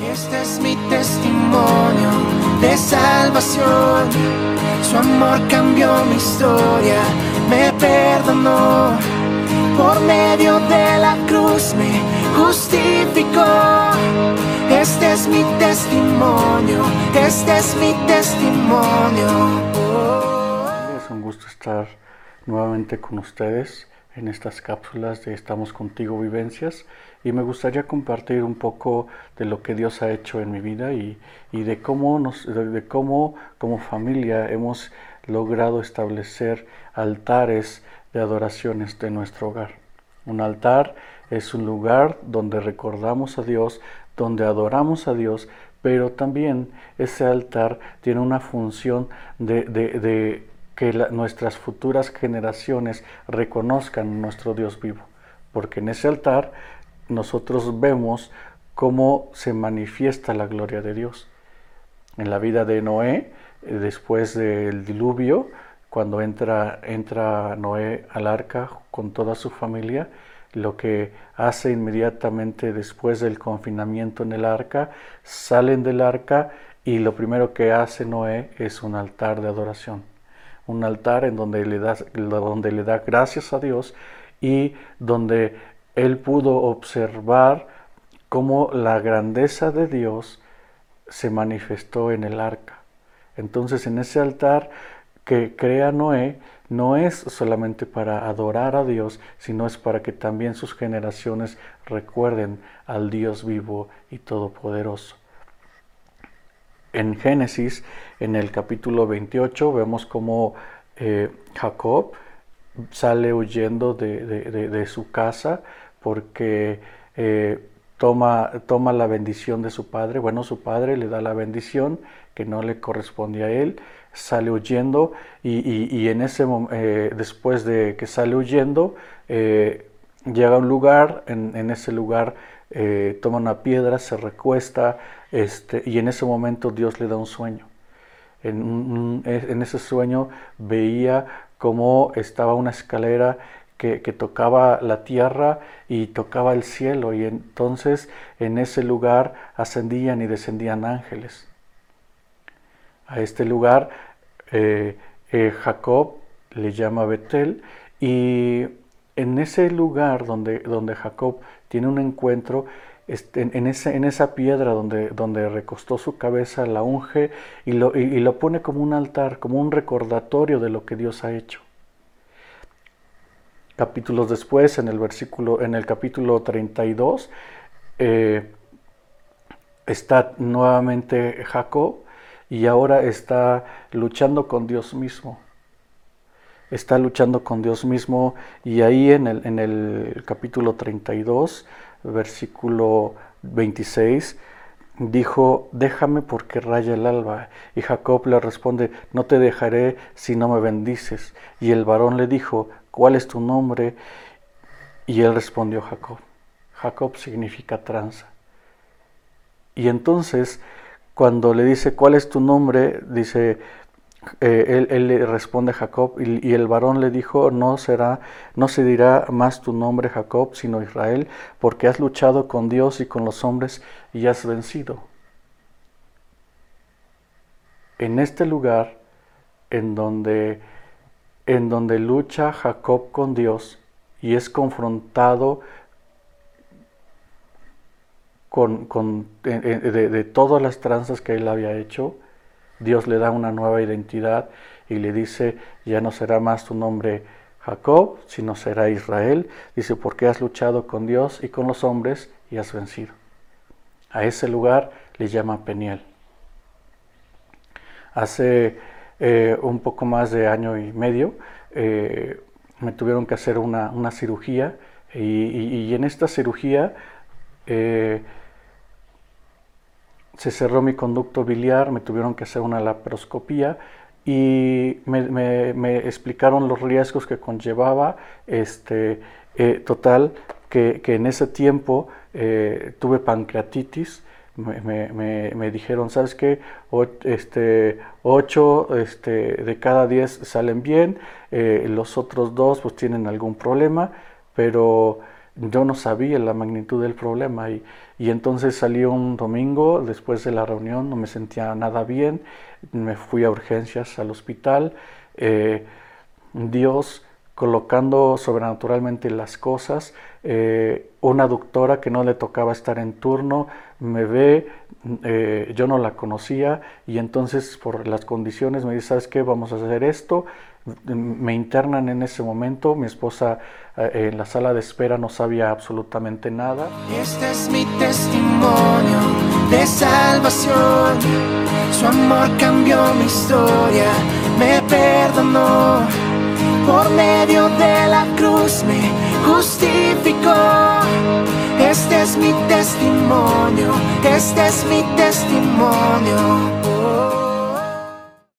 Este es mi testimonio de salvación. Su amor cambió mi historia, me perdonó. Por medio de la cruz me justificó. Este es mi testimonio, este es mi testimonio. Es un gusto estar nuevamente con ustedes en estas cápsulas de Estamos contigo vivencias y me gustaría compartir un poco de lo que Dios ha hecho en mi vida y, de, cómo nos, de cómo como familia hemos logrado establecer altares de adoraciones de nuestro hogar. Un altar es un lugar donde recordamos a Dios, donde adoramos a Dios, pero también ese altar tiene una función de que nuestras futuras generaciones reconozcan nuestro Dios vivo, porque en ese altar nosotros vemos cómo se manifiesta la gloria de Dios. En la vida de Noé, eh, después del diluvio, cuando entra, entra Noé al arca con toda su familia, lo que hace inmediatamente después del confinamiento en el arca, salen del arca y lo primero que hace Noé es un altar de adoración un altar en donde le, da, donde le da gracias a Dios y donde él pudo observar cómo la grandeza de Dios se manifestó en el arca. Entonces en ese altar que crea Noé no es solamente para adorar a Dios, sino es para que también sus generaciones recuerden al Dios vivo y todopoderoso. En Génesis, en el capítulo 28, vemos cómo eh, Jacob sale huyendo de, su casa porque eh, toma, la bendición de su padre. Bueno, su padre le da la bendición que no le corresponde a él, sale huyendo y, en ese eh, después de que sale huyendo, llega a un lugar, en ese lugar toma una piedra, se recuesta, este, y en ese momento Dios le da un sueño. En, ese sueño veía cómo estaba una escalera que, tocaba la tierra y tocaba el cielo y entonces en ese lugar ascendían y descendían ángeles. A este lugar eh, eh, Jacob le llama Betel y en ese lugar donde, donde Jacob tiene un encuentro, en, esa piedra donde, recostó su cabeza, la unge y lo, lo pone como un altar, como un recordatorio de lo que Dios ha hecho. Capítulos después, en el, versículo, en el capítulo 32, eh, está nuevamente Jacob y ahora está luchando con Dios mismo. Está luchando con Dios mismo y ahí en el, en el capítulo 32 versículo 26, dijo, déjame porque raya el alba. Y Jacob le responde, no te dejaré si no me bendices. Y el varón le dijo, ¿cuál es tu nombre? Y él respondió, Jacob. Jacob significa tranza. Y entonces, cuando le dice, ¿cuál es tu nombre? Dice, eh, él, le responde a Jacob y, el varón le dijo, no será, no se dirá más tu nombre Jacob, sino Israel, porque has luchado con Dios y con los hombres y has vencido. En este lugar, en donde, en donde lucha Jacob con Dios y es confrontado con, de todas las tranzas que él había hecho, Dios le da una nueva identidad y le dice, ya no será más tu nombre Jacob, sino será Israel. Dice, porque has luchado con Dios y con los hombres y has vencido. A ese lugar le llama Peniel. Hace eh, un poco más de año y medio eh, me tuvieron que hacer una, cirugía y, en esta cirugía eh, se cerró mi conducto biliar, me tuvieron que hacer una laparoscopía y me, explicaron los riesgos que conllevaba, este, eh, total, que, en ese tiempo eh, tuve pancreatitis, me, dijeron, ¿sabes qué? este, 8 este, de cada 10 salen bien, eh, los otros dos pues tienen algún problema, pero yo no sabía la magnitud del problema y, y entonces salí un domingo después de la reunión, no me sentía nada bien, me fui a urgencias al hospital. Eh, Dios colocando sobrenaturalmente las cosas. Eh, una doctora que no le tocaba estar en turno me ve, eh, yo no la conocía y entonces por las condiciones me dice, ¿sabes qué? Vamos a hacer esto. Me internan en ese momento, mi esposa eh, en la sala de espera no sabía absolutamente nada. Este es mi testimonio de salvación, su amor cambió mi historia, me perdonó por medio de la cruz me justificó. Este es mi testimonio, este es mi testimonio.